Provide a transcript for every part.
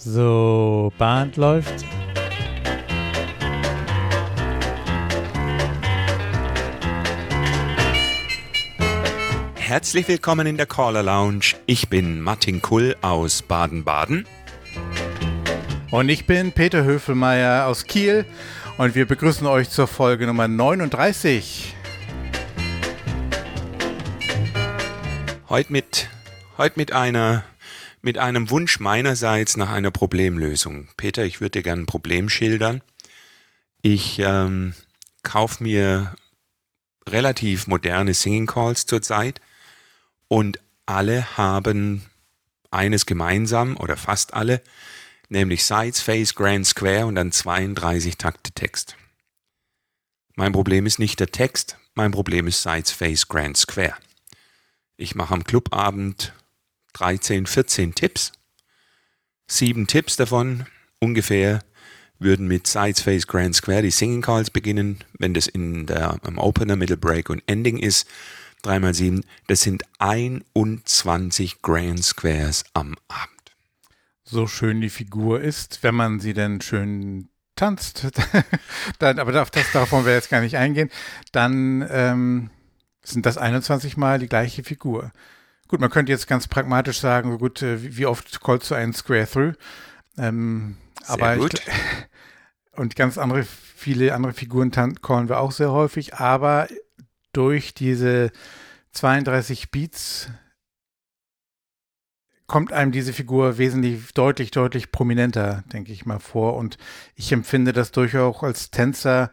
So, Band läuft. Herzlich willkommen in der Caller Lounge. Ich bin Martin Kull aus Baden-Baden. Und ich bin Peter Höfelmeier aus Kiel und wir begrüßen euch zur Folge Nummer 39. Heute mit, heute mit einer mit einem Wunsch meinerseits nach einer Problemlösung. Peter, ich würde dir gerne ein Problem schildern. Ich ähm, kaufe mir relativ moderne Singing Calls zurzeit und alle haben eines gemeinsam oder fast alle, nämlich Sides, Face, Grand Square und dann 32 Takte Text. Mein Problem ist nicht der Text, mein Problem ist Sides, Face, Grand Square. Ich mache am Clubabend 13, 14 Tipps. Sieben Tipps davon ungefähr würden mit Sides, Face, Grand Square die Singing Calls beginnen, wenn das in der, im Opener, Middle Break und Ending ist 3 mal 7, das sind 21 Grand Squares am Abend. So schön die Figur ist, wenn man sie denn schön tanzt, dann, aber das, wollen wir jetzt gar nicht eingehen, dann ähm, sind das 21 Mal die gleiche Figur. Gut, man könnte jetzt ganz pragmatisch sagen, gut, äh, wie oft callst du einen Square Through? Ähm, aber gut. Ich, und ganz andere, viele andere Figuren callen wir auch sehr häufig, aber durch diese 32 Beats kommt einem diese Figur wesentlich deutlich, deutlich prominenter, denke ich mal, vor. Und ich empfinde das durchaus als Tänzer,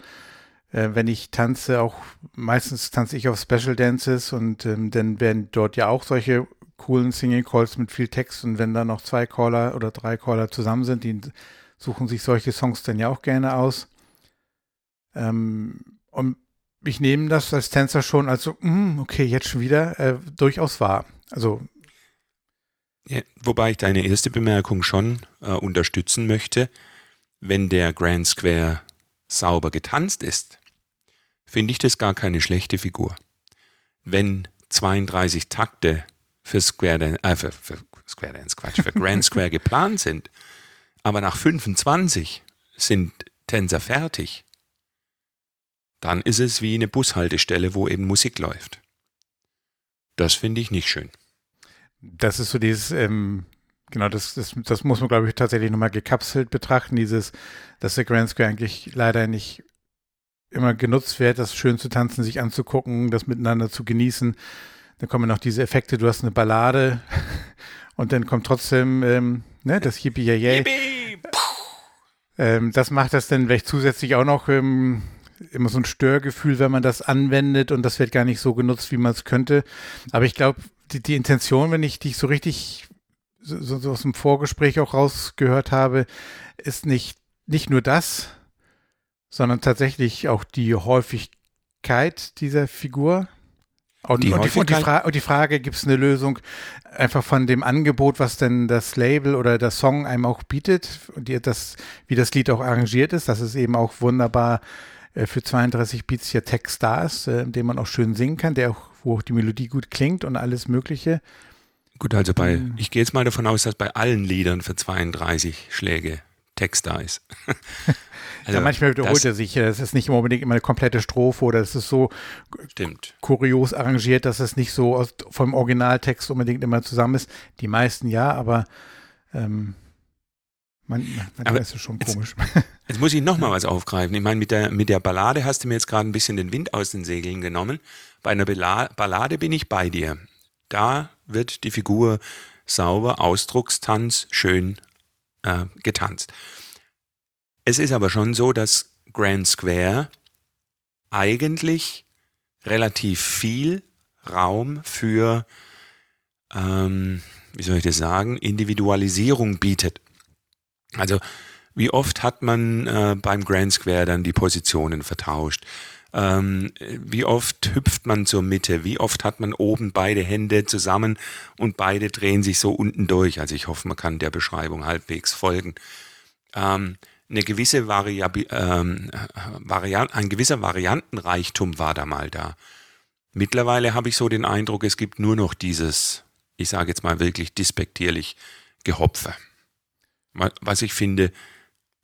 äh, wenn ich tanze, auch meistens tanze ich auf Special Dances und ähm, dann werden dort ja auch solche coolen Singing Calls mit viel Text und wenn da noch zwei Caller oder drei Caller zusammen sind, die suchen sich solche Songs dann ja auch gerne aus. Ähm, und ich nehme das als Tänzer schon als so, mm, okay, jetzt schon wieder, äh, durchaus wahr. Also. Ja, wobei ich deine erste Bemerkung schon äh, unterstützen möchte. Wenn der Grand Square sauber getanzt ist, finde ich das gar keine schlechte Figur. Wenn 32 Takte für Square Dance, äh, für, für Square Dance, Quatsch, für Grand Square geplant sind, aber nach 25 sind Tänzer fertig, dann ist es wie eine Bushaltestelle, wo eben Musik läuft. Das finde ich nicht schön. Das ist so dieses, ähm, genau, das, das, das muss man, glaube ich, tatsächlich nochmal gekapselt betrachten, dieses, dass der Grand Square eigentlich leider nicht immer genutzt wird, das schön zu tanzen, sich anzugucken, das miteinander zu genießen. Dann kommen noch diese Effekte, du hast eine Ballade und dann kommt trotzdem ähm, ne, das Yippie Yay. Ähm, das macht das dann vielleicht zusätzlich auch noch ähm, immer so ein Störgefühl, wenn man das anwendet und das wird gar nicht so genutzt, wie man es könnte. Aber ich glaube, die, die, Intention, wenn ich dich so richtig so, so aus dem Vorgespräch auch rausgehört habe, ist nicht, nicht nur das, sondern tatsächlich auch die Häufigkeit dieser Figur. Und die, und und die, Fra und die Frage, gibt es eine Lösung einfach von dem Angebot, was denn das Label oder der Song einem auch bietet, und die, das, wie das Lied auch arrangiert ist, dass es eben auch wunderbar äh, für 32 Beats hier Text da ist, äh, den man auch schön singen kann, der auch, wo auch die Melodie gut klingt und alles Mögliche. Gut, also bei, ähm, ich gehe jetzt mal davon aus, dass bei allen Liedern für 32 Schläge Text da ist. Also ja, manchmal wiederholt das, er sich. Es ist nicht unbedingt immer eine komplette Strophe oder es ist so stimmt. kurios arrangiert, dass es nicht so aus, vom Originaltext unbedingt immer zusammen ist. Die meisten ja, aber ähm, man, manchmal ist es schon komisch. Jetzt muss ich noch mal was aufgreifen. Ich meine, mit der, mit der Ballade hast du mir jetzt gerade ein bisschen den Wind aus den Segeln genommen. Bei einer Ballade bin ich bei dir. Da wird die Figur sauber, Ausdruckstanz, schön äh, getanzt. Es ist aber schon so, dass Grand Square eigentlich relativ viel Raum für, ähm, wie soll ich das sagen, Individualisierung bietet. Also wie oft hat man äh, beim Grand Square dann die Positionen vertauscht? Ähm, wie oft hüpft man zur Mitte? Wie oft hat man oben beide Hände zusammen und beide drehen sich so unten durch? Also ich hoffe, man kann der Beschreibung halbwegs folgen. Ähm, eine gewisse Variab ähm, Varian ein gewisser Variantenreichtum war da mal da. Mittlerweile habe ich so den Eindruck, es gibt nur noch dieses, ich sage jetzt mal wirklich dispektierlich, Gehopfe. Was ich finde,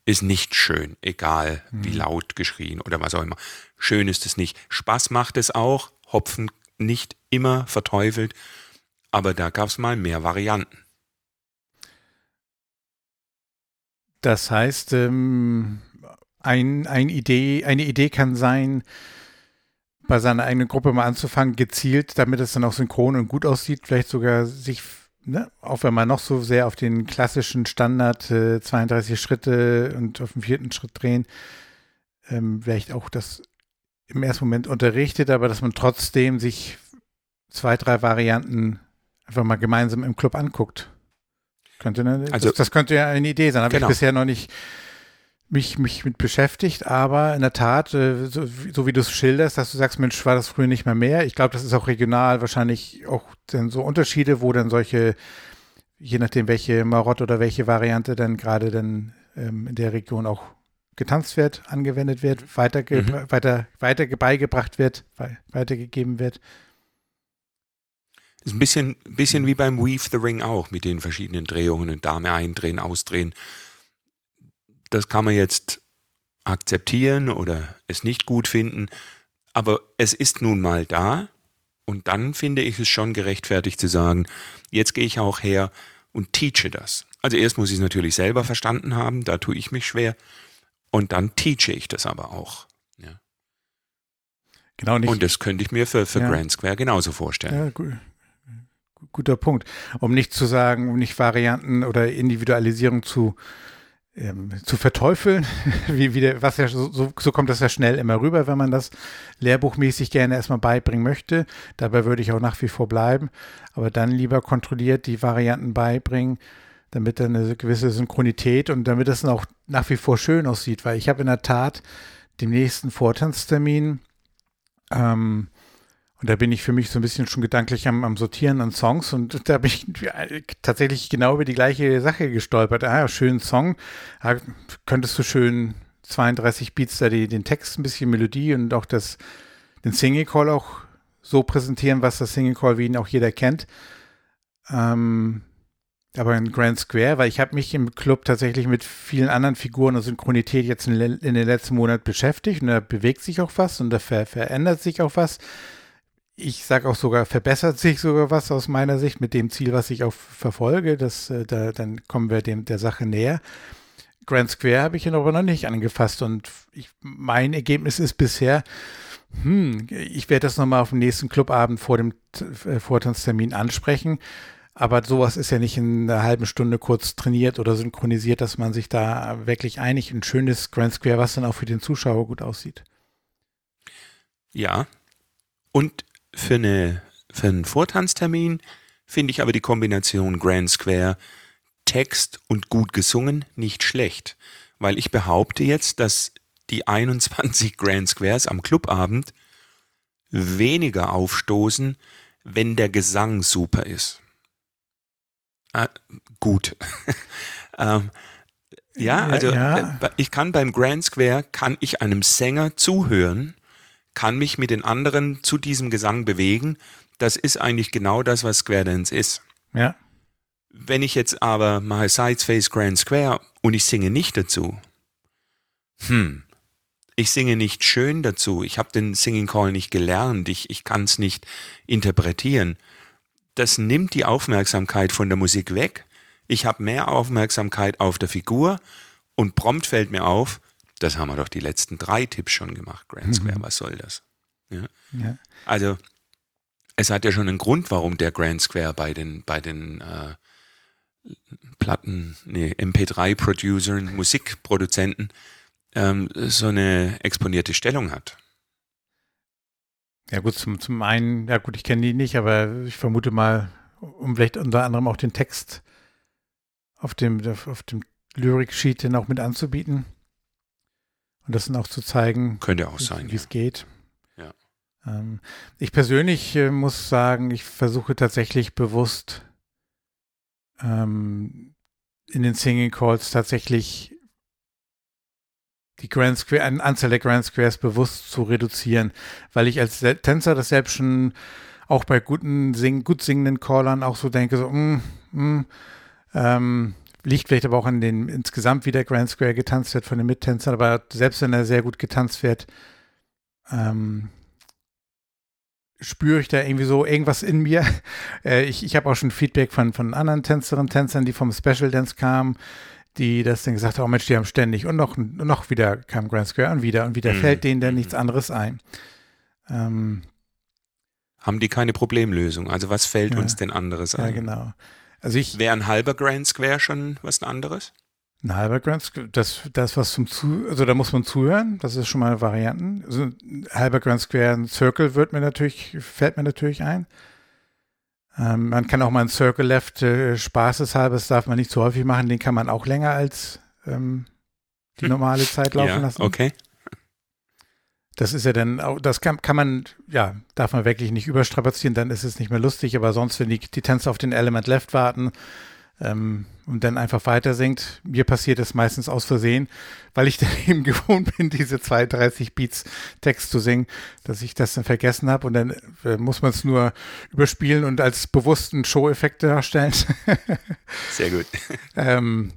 ist nicht schön, egal wie Mhm. laut geschrien oder was auch immer. Schön ist es nicht. Spaß macht es auch. Hopfen nicht immer verteufelt. Aber da gab es mal mehr Varianten. Das heißt, ähm, ein, ein Idee, eine Idee kann sein, bei seiner eigenen Gruppe mal anzufangen, gezielt, damit es dann auch synchron und gut aussieht, vielleicht sogar sich, ne, auch wenn man noch so sehr auf den klassischen Standard äh, 32 Schritte und auf den vierten Schritt drehen, ähm, vielleicht auch das im ersten Moment unterrichtet, aber dass man trotzdem sich zwei, drei Varianten einfach mal gemeinsam im Club anguckt. Könnte ne, Also- das, das könnte ja eine Idee sein. Habe Genau. ich bisher noch nicht mich, mich mit beschäftigt, aber in der Tat, äh, so, so wie du es schilderst, dass du sagst, Mensch, war das früher nicht mehr mehr. Ich glaube, das ist auch regional wahrscheinlich auch dann so Unterschiede, wo dann solche, je nachdem welche Marotte oder welche Variante dann gerade dann ähm, in der Region auch getanzt wird, angewendet wird, weiterge Mhm. weiter, weiter beigebracht wird, wei- weitergegeben wird. Ist ein bisschen, bisschen wie beim Weave the Ring auch mit den verschiedenen Drehungen und Dame eindrehen, ausdrehen. Das kann man jetzt akzeptieren oder es nicht gut finden, aber es ist nun mal da und dann finde ich es schon gerechtfertigt zu sagen, jetzt gehe ich auch her und teache das. Also erst muss ich es natürlich selber verstanden haben, da tue ich mich schwer und dann teache ich das aber auch. Ja. Genau nicht. Und das könnte ich mir für, für Ja. Grand Square genauso vorstellen. Ja, gu guter Punkt. Um nicht zu sagen, um nicht Varianten oder Individualisierung zu, ähm, zu verteufeln, wie, wie der, was ja so, so, kommt das ja schnell immer rüber, wenn man das lehrbuchmäßig gerne erstmal beibringen möchte. Dabei würde ich auch nach wie vor bleiben, aber dann lieber kontrolliert die Varianten beibringen, damit dann eine gewisse Synchronität und damit es dann auch nach wie vor schön aussieht, weil ich habe in der Tat den nächsten Vortanztermin ähm, und da bin ich für mich so ein bisschen schon gedanklich am, am Sortieren an Songs und da bin ich tatsächlich genau über die gleiche Sache gestolpert. Ah, schönen Song. Ah, könntest du schön 32 Beats da die, den Text, ein bisschen Melodie und auch das, den Single Call auch so präsentieren, was das Single Call wie ihn auch jeder kennt. Ähm, aber in Grand Square, weil ich habe mich im Club tatsächlich mit vielen anderen Figuren und Synchronität jetzt in, in den letzten Monaten beschäftigt und da bewegt sich auch was und da ver verändert sich auch was. Ich sage auch sogar, verbessert sich sogar was aus meiner Sicht mit dem Ziel, was ich auch verfolge. Das, äh, da, dann kommen wir dem der Sache näher. Grand Square habe ich aber noch nicht angefasst und ich, mein Ergebnis ist bisher, hm, ich werde das nochmal auf dem nächsten Clubabend vor dem äh, Vortanztermin ansprechen. Aber sowas ist ja nicht in einer halben Stunde kurz trainiert oder synchronisiert, dass man sich da wirklich einig ein schönes Grand Square, was dann auch für den Zuschauer gut aussieht. Ja. Und für, eine, für einen Vortanztermin finde ich aber die Kombination Grand Square, Text und gut gesungen nicht schlecht. Weil ich behaupte jetzt, dass die 21 Grand Squares am Clubabend weniger aufstoßen, wenn der Gesang super ist. Ah, gut. ähm, ja, Ja, also ja. äh, ich kann beim Grand Square, kann ich einem Sänger zuhören, kann mich mit den anderen zu diesem Gesang bewegen. Das ist eigentlich genau das, was Square Dance ist. Ja, Wenn ich jetzt aber mache Sidespace Grand Square und ich singe nicht dazu, hm, ich singe nicht schön dazu, ich habe den Singing Call nicht gelernt, ich, ich kann es nicht interpretieren, das nimmt die Aufmerksamkeit von der Musik weg. Ich habe mehr Aufmerksamkeit auf der Figur und prompt fällt mir auf, das haben wir doch die letzten drei Tipps schon gemacht, Grand Square, was soll das? Ja. ja. Also es hat ja schon einen Grund, warum der Grand Square bei den, bei den äh, Platten, nee, MP3-Producern, Musikproduzenten ähm, so eine exponierte Stellung hat. Ja gut, zum, zum einen, ja gut, ich kenne die nicht, aber ich vermute mal, um vielleicht unter anderem auch den Text auf dem, auf dem Lyric-Sheet dann auch mit anzubieten und das dann auch zu zeigen, Könnte auch sein. wie es geht. Ja. Ähm, ich persönlich äh, muss sagen, ich versuche tatsächlich bewusst ähm, in den Singing Calls tatsächlich die Grand Square, eine Anzahl der Grand Squares bewusst zu reduzieren, weil ich als Tänzer das selbst schon auch bei guten Sing gut singenden Callern auch so denke, so, mm, mm, ähm, liegt vielleicht aber auch an den insgesamt, wie der Grand Square getanzt wird von den Mittänzern, aber selbst wenn er sehr gut getanzt wird, ähm, spüre ich da irgendwie so irgendwas in mir. Äh, ich ich habe auch schon Feedback von, von anderen Tänzerinnen und Tänzern, die vom Special Dance kamen, die das dann gesagt haben, oh Mensch, die haben ständig und noch, noch wieder kam Grand Square und wieder und wieder mhm. fällt denen dann nichts anderes ein. Ähm, haben die keine Problemlösung? Also was fällt ja, uns denn anderes ein? Ja, genau. Also ich wäre ein halber Grand Square schon was anderes? Ein halber Grand Square, das, das was zum Zu, also da muss man zuhören, das ist schon mal Varianten. Also ein halber Grand Square, ein Circle wird mir natürlich, fällt mir natürlich ein. Ähm, man kann auch mal ein Circle Left äh, spaßeshalber, das darf man nicht zu häufig machen, den kann man auch länger als ähm, die hm. normale Zeit laufen ja, lassen. Okay. Das ist ja dann, das kann, kann man, ja, darf man wirklich nicht überstrapazieren, dann ist es nicht mehr lustig, aber sonst, wenn die, die Tänzer auf den Element Left warten, ähm, und dann einfach weiter singt. Mir passiert das meistens aus Versehen, weil ich dann eben gewohnt bin, diese 32 Beats Text zu singen, dass ich das dann vergessen habe und dann äh, muss man es nur überspielen und als bewussten Show-Effekte darstellen. Sehr gut. ähm,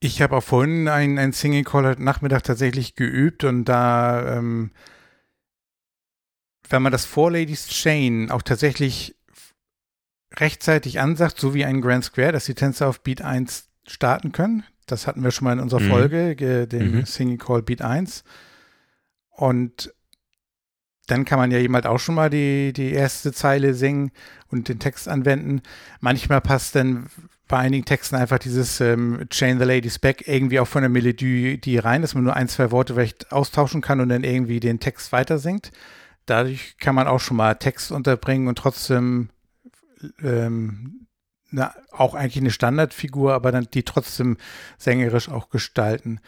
ich habe auch vorhin ein, ein Singing Call heute Nachmittag tatsächlich geübt und da, ähm, wenn man das Four Ladies Chain auch tatsächlich rechtzeitig ansagt, so wie ein Grand Square, dass die Tänzer auf Beat 1 starten können. Das hatten wir schon mal in unserer mhm. Folge, den mhm. Singing Call Beat 1. Und dann kann man ja jemand auch schon mal die, die erste Zeile singen und den Text anwenden. Manchmal passt dann bei einigen Texten einfach dieses ähm, Chain the Ladies Back irgendwie auch von der Melodie die rein, dass man nur ein, zwei Worte vielleicht austauschen kann und dann irgendwie den Text weiter singt. Dadurch kann man auch schon mal Text unterbringen und trotzdem ähm, na, auch eigentlich eine Standardfigur, aber dann die trotzdem sängerisch auch gestalten.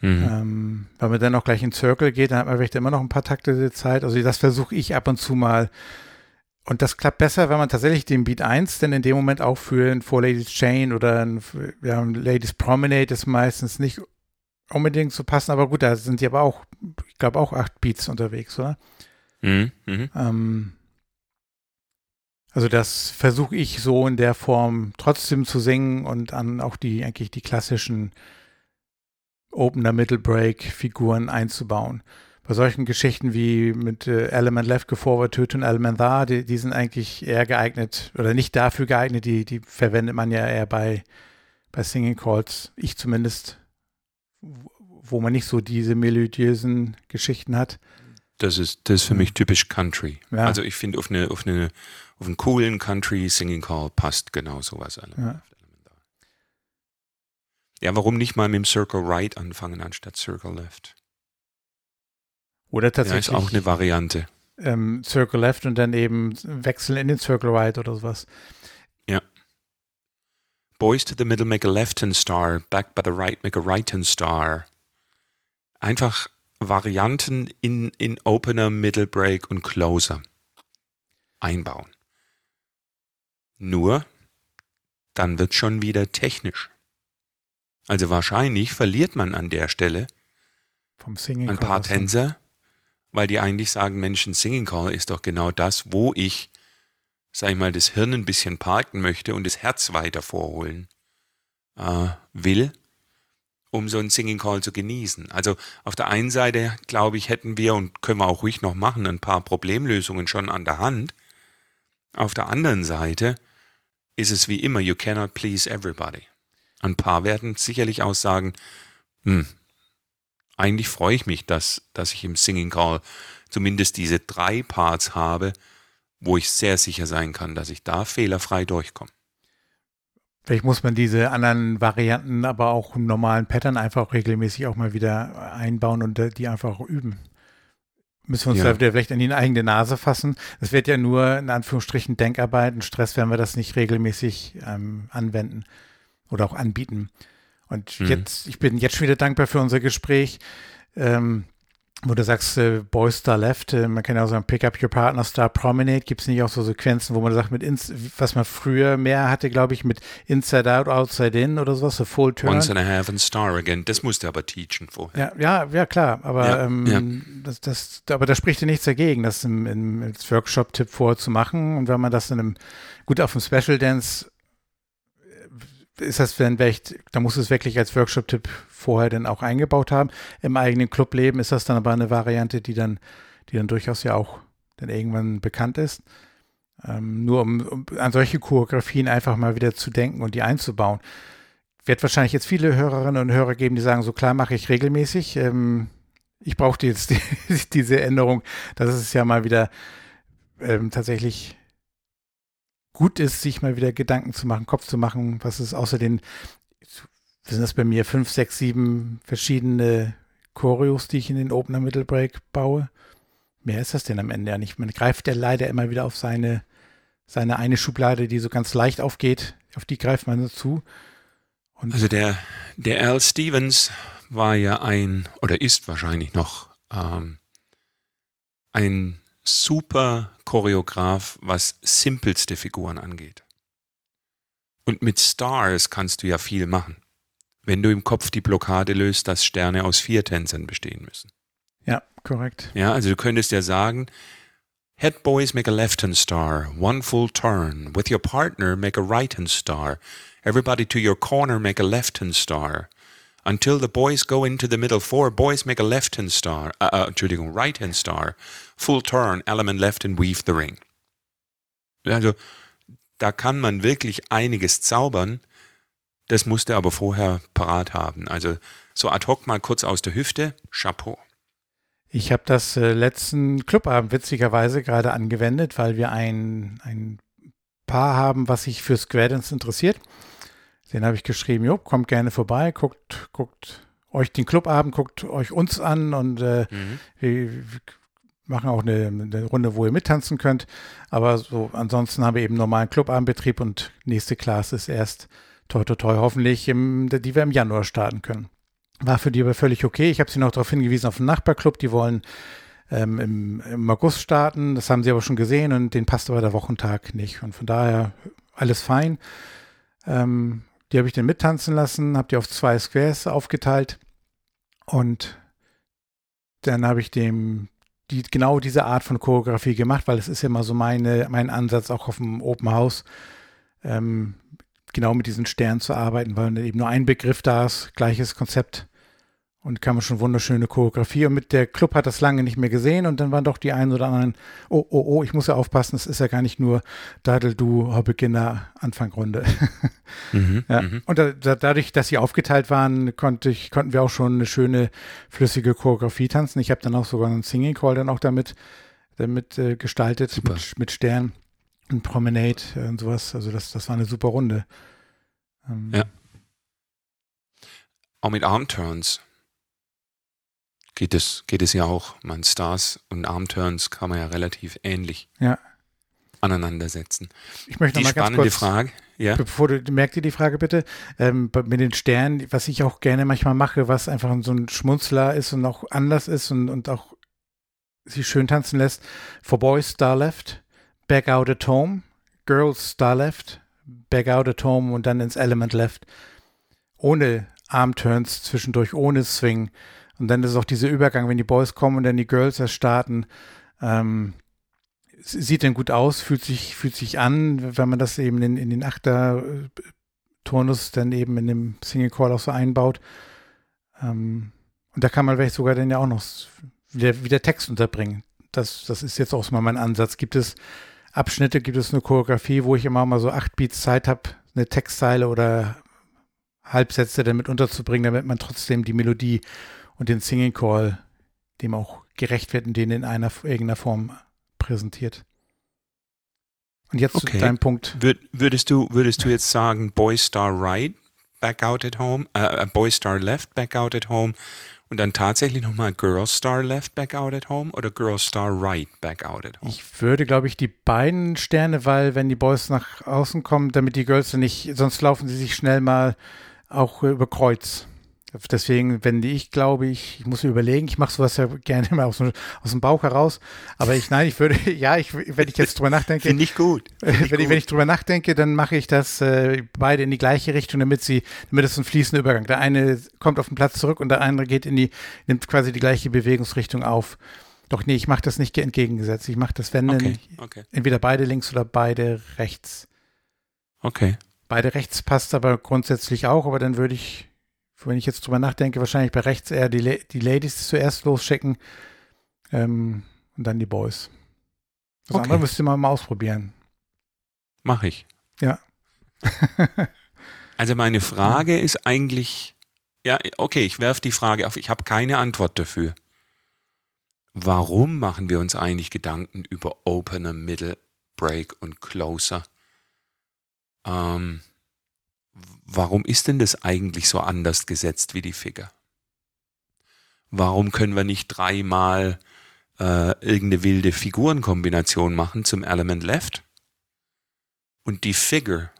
Mhm. Ähm, wenn man dann auch gleich in Circle geht, dann hat man vielleicht immer noch ein paar Takte Zeit. Also das versuche ich ab und zu mal. Und das klappt besser, wenn man tatsächlich den Beat 1 denn in dem Moment auch für ein Four Ladies Chain oder ein, ja, ein Ladies Promenade ist meistens nicht unbedingt zu passen, aber gut, da sind die aber auch, ich glaube auch acht Beats unterwegs, oder? Mhm. Mhm. Ähm, also das versuche ich so in der Form trotzdem zu singen und an auch die eigentlich die klassischen Opener Middle Break Figuren einzubauen. Bei solchen Geschichten wie mit äh, Element Left Geforward Töte und Element Da, die, die, sind eigentlich eher geeignet oder nicht dafür geeignet, die, die verwendet man ja eher bei, bei Singing Calls, ich zumindest, wo man nicht so diese melodiösen Geschichten hat. Das ist, das ist für mich typisch Country. Ja. Also ich finde auf eine, auf eine auf einen coolen Country Singing Call passt genau sowas. Ja. ja, warum nicht mal mit dem Circle Right anfangen anstatt Circle Left? Oder tatsächlich. Ja, ist auch eine Variante. Ähm, Circle Left und dann eben wechseln in den Circle Right oder sowas. Ja. Boys to the middle make a left hand star, back by the right make a right hand star. Einfach Varianten in, in Opener, Middle Break und Closer einbauen. Nur, dann wird schon wieder technisch. Also wahrscheinlich verliert man an der Stelle ein paar Tänzer, weil die eigentlich sagen, Mensch, ein Singing Call ist doch genau das, wo ich, sag ich mal, das Hirn ein bisschen parken möchte und das Herz weiter vorholen äh, will, um so einen Singing Call zu genießen. Also auf der einen Seite, glaube ich, hätten wir und können wir auch ruhig noch machen, ein paar Problemlösungen schon an der Hand. Auf der anderen Seite ist es wie immer, you cannot please everybody. Ein paar werden sicherlich auch sagen, hm, eigentlich freue ich mich, dass, dass ich im Singing Call zumindest diese drei Parts habe, wo ich sehr sicher sein kann, dass ich da fehlerfrei durchkomme. Vielleicht muss man diese anderen Varianten aber auch im normalen Pattern einfach regelmäßig auch mal wieder einbauen und die einfach üben. Müssen wir uns ja. da vielleicht an die eigene Nase fassen. Das wird ja nur in Anführungsstrichen Denkarbeit und Stress, wenn wir das nicht regelmäßig ähm, anwenden oder auch anbieten. Und mhm. jetzt, ich bin jetzt schon wieder dankbar für unser Gespräch. Ähm, wo du sagst, äh, Boy Star Left, äh, man kann ja auch sagen, Pick Up Your Partner Star Promenade, gibt es nicht auch so Sequenzen, wo man sagt, mit ins, was man früher mehr hatte, glaube ich, mit Inside Out, Outside In oder sowas, so Full Turn. Once and a Half and Star Again, das musst du aber teachen vorher. Ja, ja, ja klar, aber, ja, ähm, ja. Das, das, aber da spricht ja nichts dagegen, das im, im, als Workshop-Tipp vorzumachen und wenn man das in einem, gut, auf dem Special Dance ist das dann vielleicht, da muss es wirklich als Workshop-Tipp vorher dann auch eingebaut haben. Im eigenen Clubleben ist das dann aber eine Variante, die dann, die dann durchaus ja auch dann irgendwann bekannt ist. Ähm, nur um, um, an solche Choreografien einfach mal wieder zu denken und die einzubauen. Wird wahrscheinlich jetzt viele Hörerinnen und Hörer geben, die sagen, so klar mache ich regelmäßig. Ähm, ich brauchte jetzt die, diese Änderung, dass es ja mal wieder ähm, tatsächlich gut ist, sich mal wieder Gedanken zu machen, Kopf zu machen, was es außer den, sind das bei mir fünf, sechs, sieben verschiedene Choreos, die ich in den Opener Middle Break baue. Mehr ist das denn am Ende ja nicht. Man greift ja leider immer wieder auf seine, seine eine Schublade, die so ganz leicht aufgeht, auf die greift man so zu. Und also der, der Al Stevens war ja ein, oder ist wahrscheinlich noch, ähm, ein super Choreograf, was simpelste Figuren angeht. Und mit Stars kannst du ja viel machen, wenn du im Kopf die Blockade löst, dass Sterne aus vier Tänzern bestehen müssen. Ja, korrekt. Ja, also du könntest ja sagen, Head boys make a left hand star, one full turn. With your partner make a right hand star. Everybody to your corner make a left hand star. Until the boys go into the middle four, boys make a left hand star, uh, uh, Entschuldigung, right hand star. Full turn, element left and weave the ring. Also, da kann man wirklich einiges zaubern. Das musste aber vorher parat haben. Also, so ad hoc mal kurz aus der Hüfte, Chapeau. Ich habe das äh, letzten Clubabend witzigerweise gerade angewendet, weil wir ein, ein Paar haben, was sich für Square Dance interessiert. Den habe ich geschrieben, jo, kommt gerne vorbei, guckt, guckt euch den Clubabend, guckt euch uns an und äh, mhm. wir, machen auch eine, eine, Runde, wo ihr mittanzen könnt. Aber so ansonsten haben wir eben normalen Clubabendbetrieb und nächste Class ist erst toi toi toi hoffentlich, im, die wir im Januar starten können. War für die aber völlig okay. Ich habe sie noch darauf hingewiesen auf den Nachbarclub. Die wollen ähm, im, im, August starten. Das haben sie aber schon gesehen und den passt aber der Wochentag nicht. Und von daher alles fein. Ähm, die habe ich dann mittanzen lassen, habe die auf zwei Squares aufgeteilt und dann habe ich dem die, genau diese Art von Choreografie gemacht, weil es ist ja immer so meine, mein Ansatz auch auf dem Open House, ähm, genau mit diesen Sternen zu arbeiten, weil eben nur ein Begriff da ist, gleiches Konzept und kam schon wunderschöne Choreografie. Und mit der Club hat das lange nicht mehr gesehen und dann waren doch die einen oder anderen, oh, oh, oh, ich muss ja aufpassen, es ist ja gar nicht nur Dadel, du, Beginner, Anfangrunde. Mhm, ja. Mhm. Und da, da, dadurch, dass sie aufgeteilt waren, konnte ich, konnten wir auch schon eine schöne, flüssige Choreografie tanzen. Ich habe dann auch sogar einen Singing Call dann auch damit, damit äh, gestaltet, mit, mit Stern und Promenade und sowas. Also das, das war eine super Runde. Ähm, ja. Auch mit Armturns geht es, geht es ja auch. Man Stars und Armturns kann man ja relativ ähnlich ja. aneinandersetzen. Ich möchte die noch mal ganz kurz, Frage. Ja. Bevor du merkt ihr die Frage bitte, ähm, mit den Sternen, was ich auch gerne manchmal mache, was einfach so ein Schmunzler ist und auch anders ist und, und auch sie schön tanzen lässt. For Boys Star Left, Back Out at Home, Girls Star Left, Back Out at Home und dann ins Element Left. Ohne Armturns zwischendurch, ohne Swing. Und dann ist auch dieser Übergang, wenn die Boys kommen und dann die Girls erst starten. Ähm, sieht dann gut aus, fühlt sich, fühlt sich an, wenn man das eben in, in den Achter-Turnus dann eben in dem Single Call auch so einbaut. Ähm, und da kann man vielleicht sogar dann ja auch noch wieder, wieder Text unterbringen. Das, das ist jetzt auch mal mein Ansatz. Gibt es Abschnitte, gibt es eine Choreografie, wo ich immer mal so acht Beats Zeit habe, eine Textzeile oder Halbsätze damit unterzubringen, damit man trotzdem die Melodie und den Singing Call dem auch gerecht wird und den in einer irgendeiner Form präsentiert. Und jetzt okay. zu deinem Punkt. Wür würdest du, würdest du jetzt sagen, Boy Star Right, back out at home, äh, Boy Star Left, back out at home und dann tatsächlich nochmal Girl Star Left, back out at home oder Girl Star Right, back out at home? Ich würde, glaube ich, die beiden Sterne, weil wenn die Boys nach außen kommen, damit die Girls nicht, sonst laufen sie sich schnell mal auch über Kreuz. Deswegen, wenn ich glaube, ich, ich muss mir überlegen, ich mache sowas ja gerne mal aus, aus, dem Bauch heraus. Aber ich, nein, ich würde, ja, ich, wenn ich jetzt drüber nachdenke. Finde ich gut. Find ich wenn, gut. Ich, wenn ich drüber nachdenke, dann mache ich das äh, beide in die gleiche Richtung, damit sie, damit es ein fließender Übergang. Der eine kommt auf den Platz zurück und der andere geht in die, nimmt quasi die gleiche Bewegungsrichtung auf. Doch nee, ich mache das nicht entgegengesetzt. Ich mache das, wenn okay, okay. entweder beide links oder beide rechts. Okay. Beide rechts passt aber grundsätzlich auch, aber dann würde ich, wenn ich jetzt drüber nachdenke, wahrscheinlich bei rechts eher die, die Ladies zuerst losschicken ähm, und dann die Boys. Das okay. andere müsst ihr mal, mal ausprobieren. Mach ich. Ja. also meine Frage ist eigentlich, ja, okay, ich werfe die Frage auf. Ich habe keine Antwort dafür. Warum machen wir uns eigentlich Gedanken über Opener, Middle, Break und Closer? Ähm, warum ist denn das eigentlich so anders gesetzt wie die Figure? Warum können wir nicht dreimal äh, irgendeine wilde Figurenkombination machen zum Element Left? Und die Figure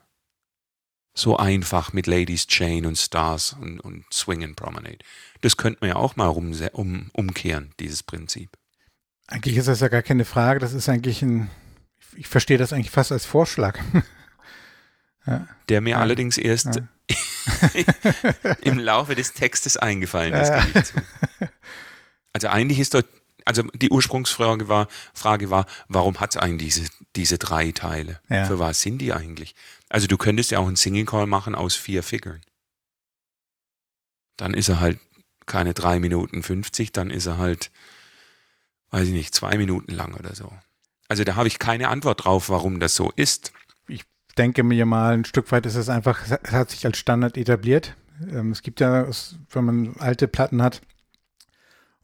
so einfach mit Ladies Chain und Stars und, und Swing and Promenade. Das könnte man ja auch mal um, um, umkehren, dieses Prinzip. Eigentlich ist das ja gar keine Frage, das ist eigentlich ein, ich verstehe das eigentlich fast als Vorschlag. ja. Der mir ja. allerdings erst ja. im Laufe des Textes eingefallen ist. Also eigentlich ist dort, also die Ursprungsfrage war, Frage war, warum hat es eigentlich diese, diese drei Teile? Für was sind die eigentlich? Also du könntest ja auch einen Single Call machen aus vier Figuren. Dann ist er halt keine drei Minuten 50, dann ist er halt, weiß ich nicht, zwei Minuten lang oder so. Also da habe ich keine Antwort drauf, warum das so ist. Ich denke mir mal, ein Stück weit ist es einfach, es hat sich als Standard etabliert. Ähm, es gibt ja, wenn man alte Platten hat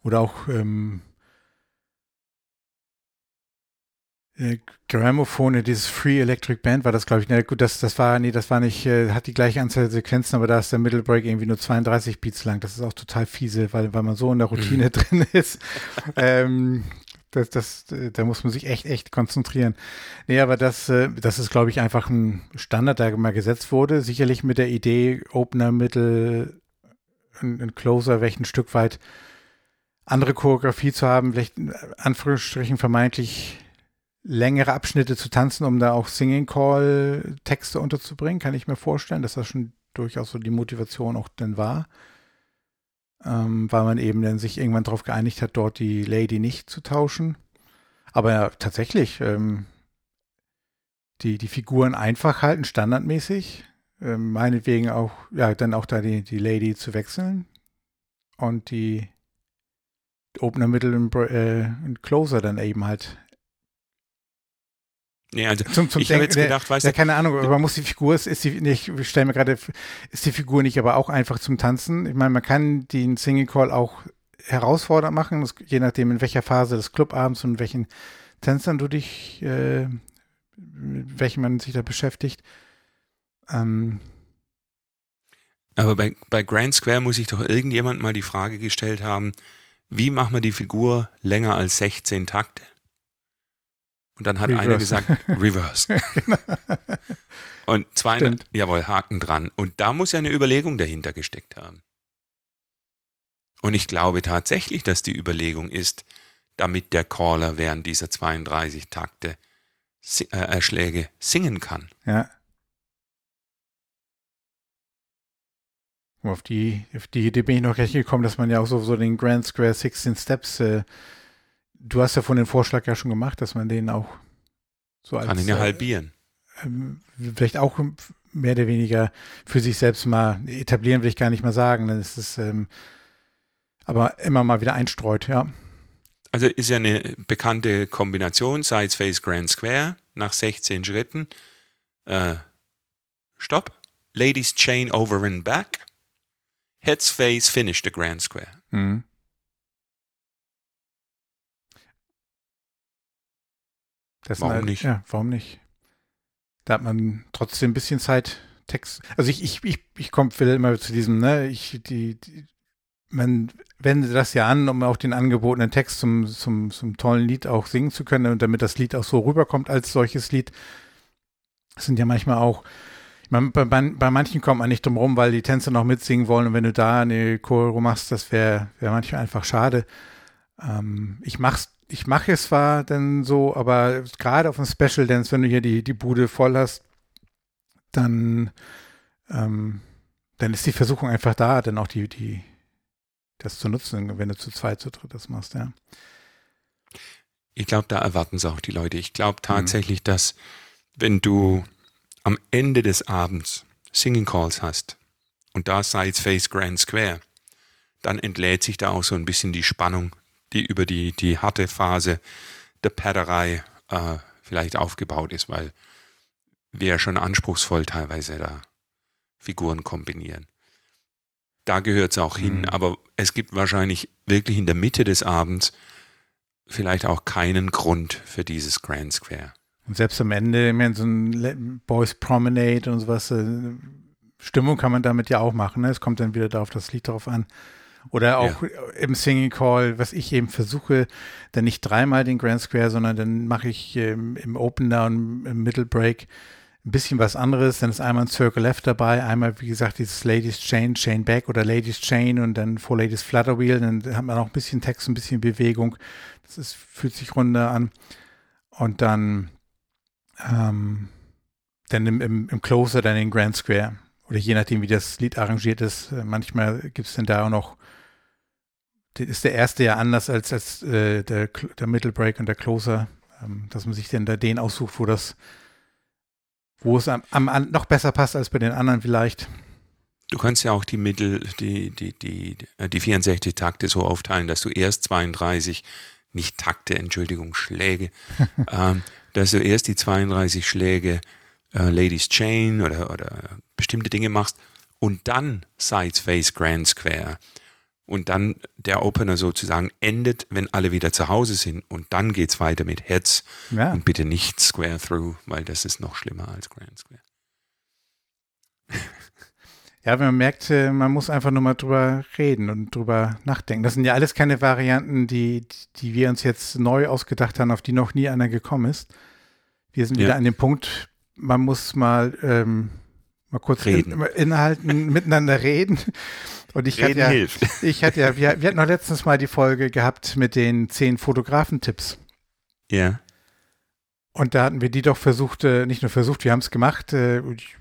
oder auch ähm, äh, Grammophone, dieses Free Electric Band war das, glaube ich. Ne, gut, das, das war, nee, das war nicht, äh, hat die gleiche Anzahl Sequenzen, aber da ist der Middle Break irgendwie nur 32 Beats lang. Das ist auch total fiese, weil, weil man so in der Routine mhm. drin ist. ähm, das, das, da muss man sich echt, echt konzentrieren. Nee, aber das, äh, das ist, glaube ich, einfach ein Standard, der mal gesetzt wurde. Sicherlich mit der Idee, Opener, Mittel, ein Closer, welchen Stück weit andere Choreografie zu haben, vielleicht in Anführungsstrichen vermeintlich längere Abschnitte zu tanzen, um da auch Singing Call Texte unterzubringen, kann ich mir vorstellen, dass das schon durchaus so die Motivation auch dann war. Ähm, weil man eben dann sich irgendwann darauf geeinigt hat, dort die Lady nicht zu tauschen. Aber ja, tatsächlich, ähm, die, die Figuren einfach halten, standardmäßig. Ähm, meinetwegen auch, ja, dann auch da die, die Lady zu wechseln. Und die Opener, Middle und, äh, und Closer dann eben halt Nee, also zum, zum ich habe jetzt gedacht, weißt du. Ja, keine Ahnung, aber muss die Figur, ist, ist die, ich stelle mir gerade, ist die Figur nicht aber auch einfach zum Tanzen? Ich meine, man kann den Single Call auch herausfordernd machen, das, je nachdem, in welcher Phase des Clubabends und welchen Tänzern du dich, äh, mit welchen man sich da beschäftigt. Ähm, aber bei, bei Grand Square muss ich doch irgendjemand mal die Frage gestellt haben, wie machen wir die Figur länger als 16 Takte? Und dann hat Reverse. einer gesagt, Reverse. genau. Und zwei, Stimmt. jawohl, Haken dran. Und da muss ja eine Überlegung dahinter gesteckt haben. Und ich glaube tatsächlich, dass die Überlegung ist, damit der Caller während dieser 32 Takte äh, Erschläge singen kann. Ja. Auf die, auf die Idee bin ich noch recht gekommen, dass man ja auch so, so den Grand Square 16 Steps äh, Du hast ja von den Vorschlag ja schon gemacht, dass man den auch so als. Kann ihn ja halbieren. Äh, vielleicht auch mehr oder weniger für sich selbst mal etablieren, will ich gar nicht mal sagen. Dann ist es ähm, aber immer mal wieder einstreut, ja. Also ist ja eine bekannte Kombination, Sides Face Grand Square nach 16 Schritten. Äh, Stopp. Ladies Chain over and back. Heads Face Finish the Grand Square. Mhm. Das warum halt, nicht? Ja, warum nicht? Da hat man trotzdem ein bisschen Zeit, Text. Also ich, ich, ich, ich komme immer zu diesem, ne, ich, die, die, man wendet das ja an, um auch den angebotenen Text zum, zum, zum tollen Lied auch singen zu können und damit das Lied auch so rüberkommt als solches Lied. Das sind ja manchmal auch, ich meine, bei, bei, manchen kommt man nicht drum rum, weil die Tänzer noch mitsingen wollen und wenn du da eine Choreo machst, das wäre wär manchmal einfach schade. Ähm, ich mach's ich mache es zwar dann so, aber gerade auf dem Special Dance, wenn du hier die, die Bude voll hast, dann, ähm, dann ist die Versuchung einfach da, dann auch die, die, das zu nutzen, wenn du zu zweit, zu dritt das machst, ja. Ich glaube, da erwarten es auch die Leute. Ich glaube tatsächlich, mhm. dass wenn du am Ende des Abends Singing Calls hast und da Sides Face Grand Square, dann entlädt sich da auch so ein bisschen die Spannung, die über die, die harte Phase der Padderei äh, vielleicht aufgebaut ist, weil wir ja schon anspruchsvoll teilweise da Figuren kombinieren. Da gehört es auch hin, mhm. aber es gibt wahrscheinlich wirklich in der Mitte des Abends vielleicht auch keinen Grund für dieses Grand Square. Und selbst am Ende, ich meine, so ein Boys Promenade und sowas, äh, Stimmung kann man damit ja auch machen. Ne? Es kommt dann wieder darauf das Lied darauf an. Oder auch ja. im Singing Call, was ich eben versuche, dann nicht dreimal den Grand Square, sondern dann mache ich ähm, im Opener und im Middle Break ein bisschen was anderes. Dann ist einmal ein Circle Left dabei, einmal, wie gesagt, dieses Ladies Chain, Chain Back oder Ladies Chain und dann Four Ladies Flutter Wheel. Dann hat man auch ein bisschen Text, ein bisschen Bewegung. Das ist, fühlt sich runter an. Und dann, ähm, dann im, im, im Closer dann den Grand Square. Oder je nachdem, wie das Lied arrangiert ist. Äh, manchmal gibt es dann da auch noch ist der erste ja anders als, als äh, der, der Middle Break und der Closer, ähm, dass man sich dann da den aussucht, wo das, wo es am, am, noch besser passt als bei den anderen vielleicht. Du kannst ja auch die Mittel, die, die, die, die 64 Takte so aufteilen, dass du erst 32, nicht Takte, Entschuldigung, Schläge, ähm, dass du erst die 32 Schläge äh, Ladies Chain oder, oder bestimmte Dinge machst und dann Sides Face Grand Square und dann der Opener sozusagen endet, wenn alle wieder zu Hause sind und dann geht es weiter mit Heads ja. und bitte nicht Square Through, weil das ist noch schlimmer als Grand Square. Ja, wenn man merkt, äh, man muss einfach nur mal drüber reden und drüber nachdenken. Das sind ja alles keine Varianten, die, die wir uns jetzt neu ausgedacht haben, auf die noch nie einer gekommen ist. Wir sind ja. wieder an dem Punkt, man muss mal, ähm, mal kurz reden. In, inhalten, miteinander reden und ich Reden hatte ja, hilft. ich hatte ja, wir, wir hatten noch letztens mal die Folge gehabt mit den zehn Fotografentipps. Ja. Und da hatten wir die doch versucht, äh, nicht nur versucht, wir haben es gemacht. Äh, ich,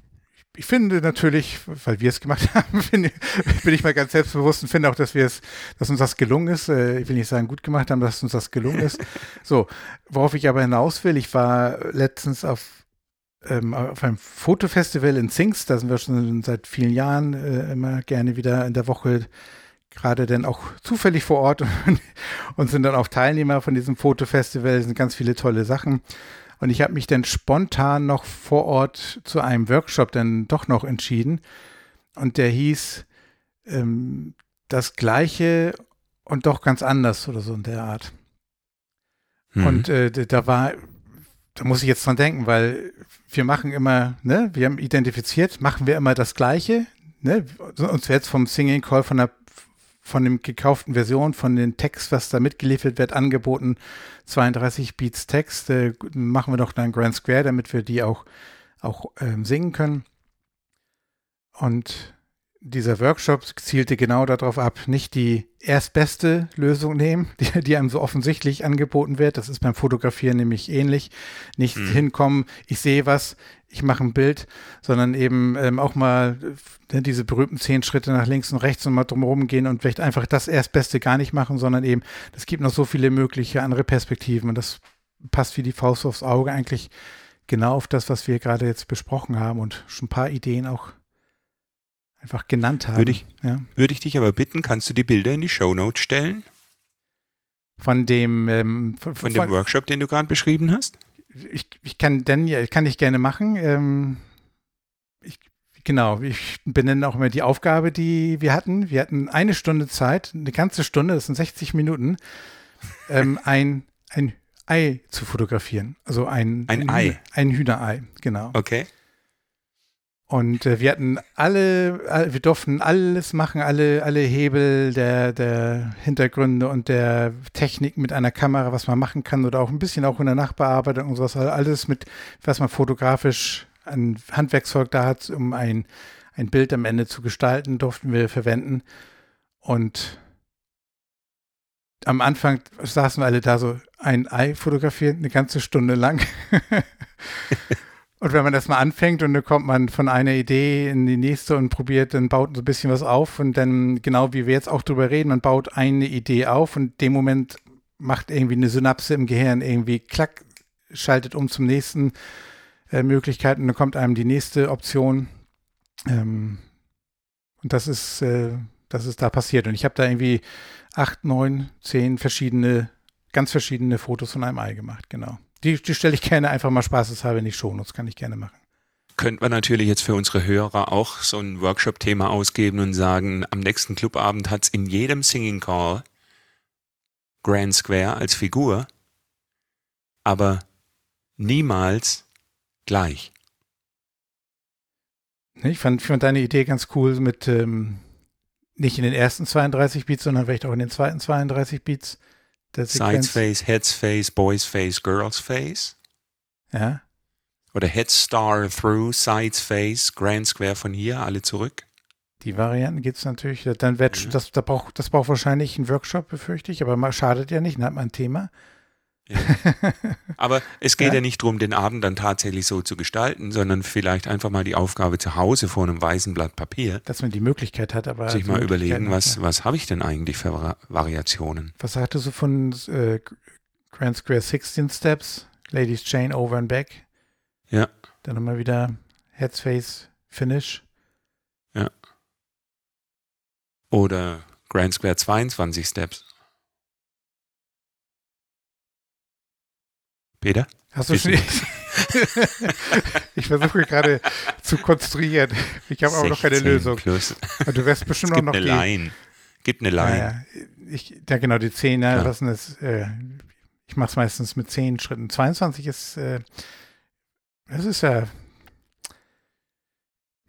ich, finde natürlich, weil wir es gemacht haben, finde, bin ich mal ganz selbstbewusst und finde auch, dass wir es, dass uns das gelungen ist. Äh, ich will nicht sagen, gut gemacht haben, dass uns das gelungen ist. So, worauf ich aber hinaus will, ich war letztens auf ähm, auf einem Fotofestival in Zings, da sind wir schon seit vielen Jahren äh, immer gerne wieder in der Woche gerade dann auch zufällig vor Ort und, sind dann auch Teilnehmer von diesem Fotofestival, es sind ganz viele tolle Sachen. Und ich habe mich dann spontan noch vor Ort zu einem Workshop dann doch noch entschieden. Und der hieß ähm, das Gleiche und doch ganz anders oder so in der Art. Mhm. Und äh, da war, da muss ich jetzt dran denken, weil wir machen immer, ne, wir haben identifiziert, machen wir immer das Gleiche, ne, uns jetzt vom Singing Call von der von dem gekauften Version, von den Text, was da mitgeliefert wird, angeboten, 32 Beats Text, äh, machen wir doch dann Grand Square, damit wir die auch, auch ähm, singen können. Und dieser Workshop zielte genau darauf ab, nicht die erstbeste Lösung nehmen, die, die, einem so offensichtlich angeboten wird. Das ist beim Fotografieren nämlich ähnlich. Nicht mhm. hinkommen, ich sehe was, ich mache ein Bild, sondern eben ähm, auch mal äh, diese berühmten zehn Schritte nach links und rechts und mal drumherum gehen und vielleicht einfach das Erstbeste gar nicht machen, sondern eben, es gibt noch so viele mögliche andere Perspektiven und das passt wie die Faust aufs Auge eigentlich genau auf das, was wir gerade jetzt besprochen haben und schon ein paar Ideen auch einfach genannt haben. Würde ich, ja. würde ich dich aber bitten, kannst du die Bilder in die Show Notes stellen? Von dem ähm, von, von, dem Workshop, den du gerade beschrieben hast? Ich, ich kann denn kann ich gerne machen. Ähm, ich, genau, ich benenne auch immer die Aufgabe, die wir hatten. Wir hatten eine Stunde Zeit, eine ganze Stunde, das sind 60 Minuten, ähm, ein, ein Ei zu fotografieren. Also ein, ein, ein Ei. Ein Hühnerei, genau. Okay. Und äh, wir hatten alle, all, wir durften alles machen, alle, alle Hebel der, der Hintergründe und der Technik mit einer Kamera, was man machen kann oder auch ein bisschen auch in der Nachbearbeitung und sowas. Alles mit, was man fotografisch an Handwerkszeug da hat, um ein, ein Bild am Ende zu gestalten, durften wir verwenden. Und am Anfang saßen wir alle da so ein Ei fotografieren, eine ganze Stunde lang. Und wenn man das mal anfängt und dann kommt man von einer Idee in die nächste und probiert, dann baut so ein bisschen was auf und dann, genau wie wir jetzt auch drüber reden, man baut eine Idee auf und in dem Moment macht irgendwie eine Synapse im Gehirn irgendwie klack, schaltet um zum nächsten äh, Möglichkeit und dann kommt einem die nächste Option. Ähm, und das ist, äh, das ist da passiert. Und ich habe da irgendwie acht, neun, zehn verschiedene, ganz verschiedene Fotos von einem Ei gemacht, genau. Die, die stelle ich gerne einfach mal spaßeshalber in die Shownotes, kann ich gerne machen. Könnte man natürlich jetzt für unsere Hörer auch so ein Workshop-Thema ausgeben und sagen, am nächsten Clubabend hat es in jedem Singing Call Grand Square als Figur, aber niemals gleich. Ich fand, ich fand deine Idee ganz cool mit ähm, nicht in den ersten 32 Beats, sondern vielleicht auch in den zweiten 32 Beats. Sides Face, Heads Face, Boys Face, Girls Face. Ja. Oder Head Star Through, Sides Face, Grand Square von hier, alle zurück. Die Varianten gibt es natürlich. Dann wird, ja. das, das, braucht, das braucht wahrscheinlich einen Workshop, befürchte ich, aber schadet ja nicht, dann hat man ein Thema. Ja. Aber es geht ja. ja nicht darum, den Abend dann tatsächlich so zu gestalten, sondern vielleicht einfach mal die Aufgabe zu Hause vor einem weißen Blatt Papier. Dass man die Möglichkeit hat, aber. Sich mal überlegen, was, was habe ich denn eigentlich für Variationen? Was sagtest du von äh, Grand Square 16 Steps, Ladies Chain Over and Back? Ja. Dann nochmal wieder Heads Face Finish. Ja. Oder Grand Square 22 Steps. Peter? Hast du schon? ich versuche gerade zu konstruieren. Ich habe auch noch keine Lösung. Plus. Du wirst bestimmt es auch noch eine die. Line. Gibt eine Line. Ja, ich, ja genau, die 10, ja, was ist, äh, ich mache es meistens mit 10 Schritten. 22 ist, äh, das ist ja,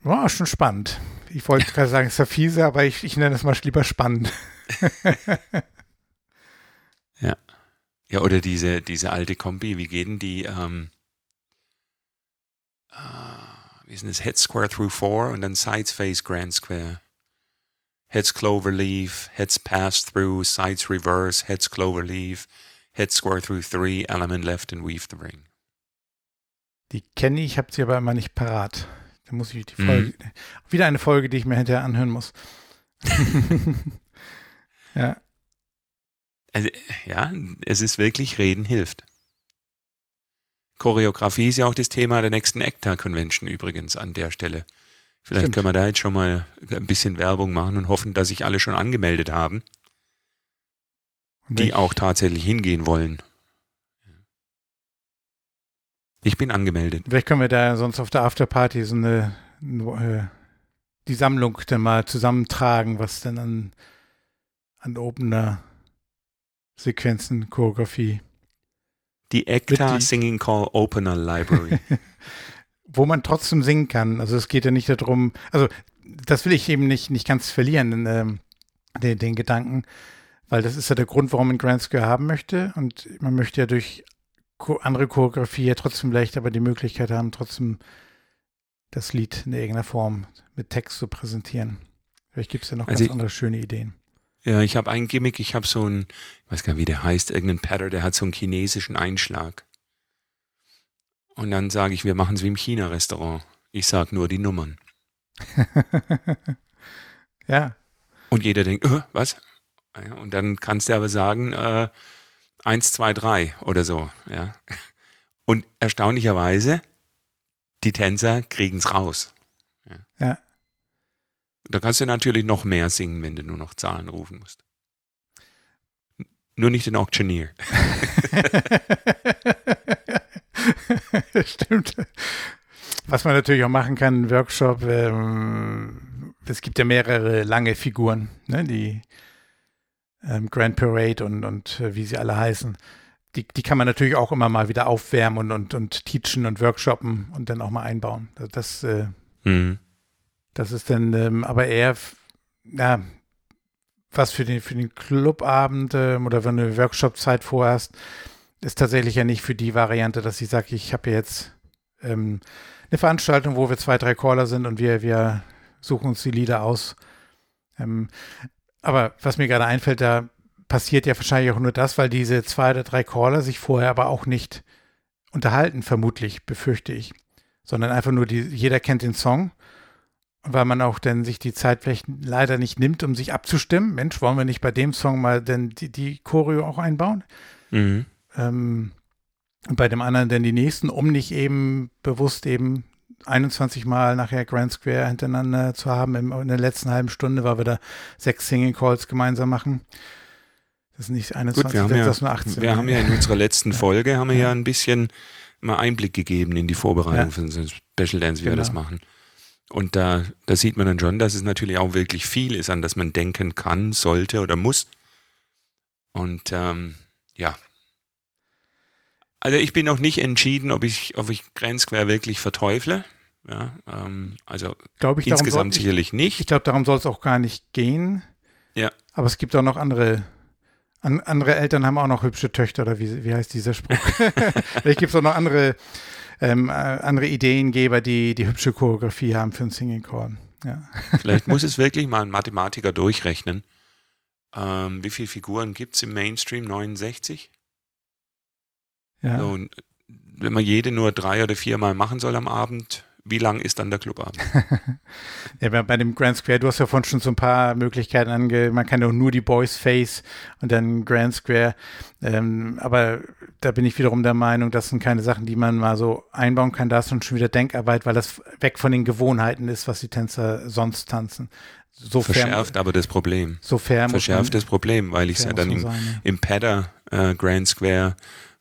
war schon spannend. Ich wollte gerade sagen, es ist ja fiese, aber ich, ich nenne es mal lieber spannend. ja. Oder diese, diese alte Kombi, wie geht denn die, ähm, uh, wie ist denn das? Head Square through four und dann Sides Face Grand Square. Heads Clover Leaf, Heads Pass through, Sides Reverse, Heads Clover Leaf, Head Square through three, Element left and Weave the Ring. Die kenne ich, habe sie aber immer nicht parat. Da muss ich die Folge, mhm. wieder eine Folge, die ich mir hinterher anhören muss. ja. Also, ja, es ist wirklich Reden hilft. Choreografie ist ja auch das Thema der nächsten ACTA Convention übrigens an der Stelle. Vielleicht Stimmt. können wir da jetzt schon mal ein bisschen Werbung machen und hoffen, dass sich alle schon angemeldet haben, die auch tatsächlich hingehen wollen. Ich bin angemeldet. Vielleicht können wir da sonst auf der Afterparty so eine, eine äh, die Sammlung dann mal zusammentragen, was denn an, an Opener Sequenzen, Choreografie. Die ECTA Singing Call Opener Library. Wo man trotzdem singen kann. Also es geht ja nicht darum, also das will ich eben nicht, nicht ganz verlieren, ähm, den, den Gedanken, weil das ist ja der Grund, warum man Grand Square haben möchte. Und man möchte ja durch andere Choreografie ja trotzdem leicht aber die Möglichkeit haben, trotzdem das Lied in irgendeiner Form mit Text zu präsentieren. Vielleicht gibt es ja noch also ganz andere schöne Ideen. Ja, ich habe ein Gimmick, ich habe so ein, ich weiß gar nicht, wie der heißt, irgendein Pattern, der hat so einen chinesischen Einschlag. Und dann sage ich, wir machen es wie im China-Restaurant. Ich sage nur die Nummern. ja. Und jeder denkt, äh, was? Ja, und dann kannst du aber sagen, äh, eins, zwei, drei oder so. Ja. Und erstaunlicherweise, die Tänzer kriegen es raus. Ja. ja. Da kannst du natürlich noch mehr singen, wenn du nur noch Zahlen rufen musst. Nur nicht den Auctioneer. Stimmt. Was man natürlich auch machen kann, Workshop, ähm, es gibt ja mehrere lange Figuren, ne, die ähm, Grand Parade und, und äh, wie sie alle heißen. Die, die kann man natürlich auch immer mal wieder aufwärmen und, und, und teachen und workshoppen und dann auch mal einbauen. Das, äh, mhm. Das ist dann ähm, aber eher, ja, was für den, für den Clubabend ähm, oder wenn du eine Workshop-Zeit vorhast, ist tatsächlich ja nicht für die Variante, dass ich sage, ich habe jetzt ähm, eine Veranstaltung, wo wir zwei, drei Caller sind und wir, wir suchen uns die Lieder aus. Ähm, aber was mir gerade einfällt, da passiert ja wahrscheinlich auch nur das, weil diese zwei oder drei Caller sich vorher aber auch nicht unterhalten, vermutlich, befürchte ich. Sondern einfach nur, die, jeder kennt den Song weil man auch dann sich die Zeit vielleicht leider nicht nimmt, um sich abzustimmen. Mensch, wollen wir nicht bei dem Song mal denn die, die Choreo auch einbauen? Mhm. Ähm, und bei dem anderen dann die nächsten, um nicht eben bewusst eben 21 Mal nachher Grand Square hintereinander zu haben in, in der letzten halben Stunde, weil wir da sechs Single Calls gemeinsam machen. Das ist nicht 21, Gut, wir haben, das ja, nur 18. wir haben ja in unserer letzten Folge haben wir ja ein bisschen mal Einblick gegeben in die Vorbereitung Ja. für unseren Special Dance, wie wir das Genau. machen. Und da, da sieht man dann schon, dass es natürlich auch wirklich viel ist, an das man denken kann, sollte oder muss. Und ähm, ja. Also ich bin noch nicht entschieden, ob ich, ob ich Grand Square wirklich verteufle. Ja, ähm, also glaube ich, insgesamt soll, ich, sicherlich nicht. ich glaube, darum soll es auch gar nicht gehen. Ja. Aber es gibt auch noch andere. An, andere Eltern haben auch noch hübsche Töchter, oder wie, wie heißt dieser Spruch? Vielleicht gibt es auch noch andere, ähm, äh, andere Ideengeber, die die hübsche Choreografie haben für einen Singing Call. Ja. Vielleicht muss es wirklich mal ein Mathematiker durchrechnen. Ähm, wie viele Figuren gibt es im Mainstream? 69? ja. So, und wenn man jede nur drei oder viermal machen soll am Abend, wie lang ist dann der Clubabend? Ja, bei, dem Grand Square, du hast ja vorhin schon so ein paar Möglichkeiten ange, man kann ja auch nur die Boys Face und dann Grand Square. Ähm, aber da bin ich wiederum der Meinung, das sind keine Sachen, die man mal so einbauen kann. Da ist dann schon wieder Denkarbeit, weil das weg von den Gewohnheiten ist, was die Tänzer sonst tanzen. Sofern, Verschärft aber das Problem. sofern Verschärft man, das Problem, weil ich es ja dann im, sein, im Padder äh, Grand Square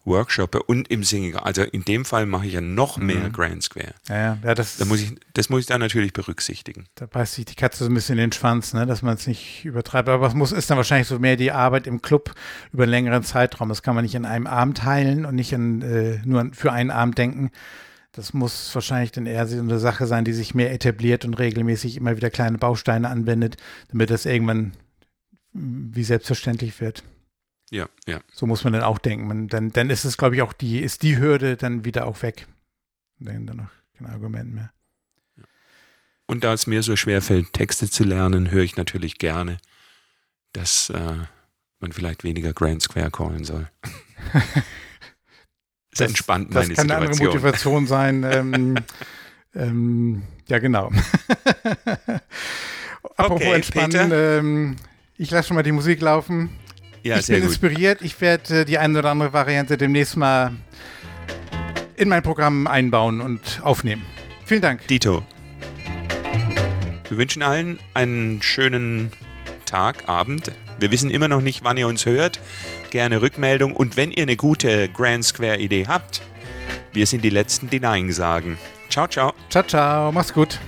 workshoppe und im Singing. Also in dem Fall mache ich ja noch mehr Mhm. Grand Square. ja. Ja, ja, das, Da muss ich, das muss ich dann natürlich berücksichtigen. da beißt sich die Katze so ein bisschen in den Schwanz, ne, dass man es nicht übertreibt. Aber muss, ist dann wahrscheinlich so mehr die Arbeit im Club über einen längeren Zeitraum. Das kann man nicht in einem Abend teilen und nicht an, äh, nur für einen Abend denken. Das muss wahrscheinlich dann eher so eine Sache sein, die sich mehr etabliert und regelmäßig immer wieder kleine Bausteine anwendet, damit das irgendwann wie selbstverständlich wird. Ja, ja. So muss man dann auch denken. Man, dann, dann ist es, glaube ich, auch die, ist die Hürde dann wieder auch weg. Dann, dann noch kein Argument mehr. Und da es mir so schwer fällt, Texte zu lernen, höre ich natürlich gerne, dass äh, man vielleicht weniger Grand Square callen soll. Das, Das- entspannt Das meine kann eine andere Situation. Motivation sein. ähm, ähm, ja, genau. Apropos Okay, entspannen, ähm, ich lasse schon mal die Musik laufen. Ja, ich bin gut. inspiriert. Ich werde äh, die eine oder andere Variante demnächst mal in mein Programm einbauen und aufnehmen. Vielen Dank. Dito. Wir wünschen allen einen schönen Tag, Abend. Wir wissen immer noch nicht, wann ihr uns hört. Gerne Rückmeldung. Und wenn ihr eine gute Grand Square Idee habt, wir sind die Letzten, die Nein sagen. Ciao, ciao. Ciao, ciao. Mach's gut.